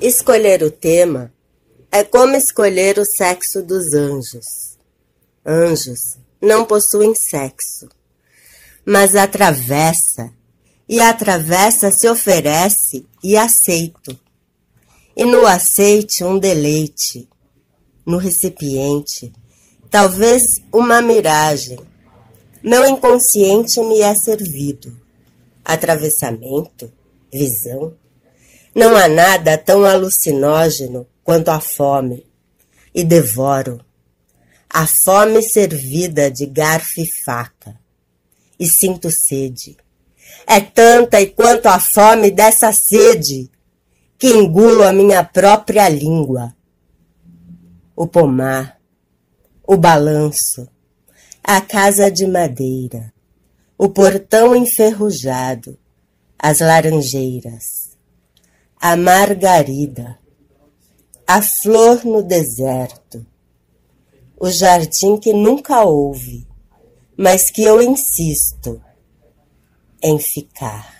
Escolher o tema é como escolher o sexo dos anjos. Anjos não possuem sexo, mas atravessa, e a travessa se oferece e aceito. E no aceite um deleite, no recipiente, talvez uma miragem. Meu inconsciente me é servido. Atravessamento, visão, não há nada tão alucinógeno quanto a fome, e devoro. A fome servida de garfo e faca. E sinto sede. É tanta e quanto a fome dessa sede que engulo a minha própria língua. O pomar, o balanço, a casa de madeira, o portão enferrujado, as laranjeiras a margarida, a flor no deserto, o jardim que nunca houve, mas que eu insisto em ficar.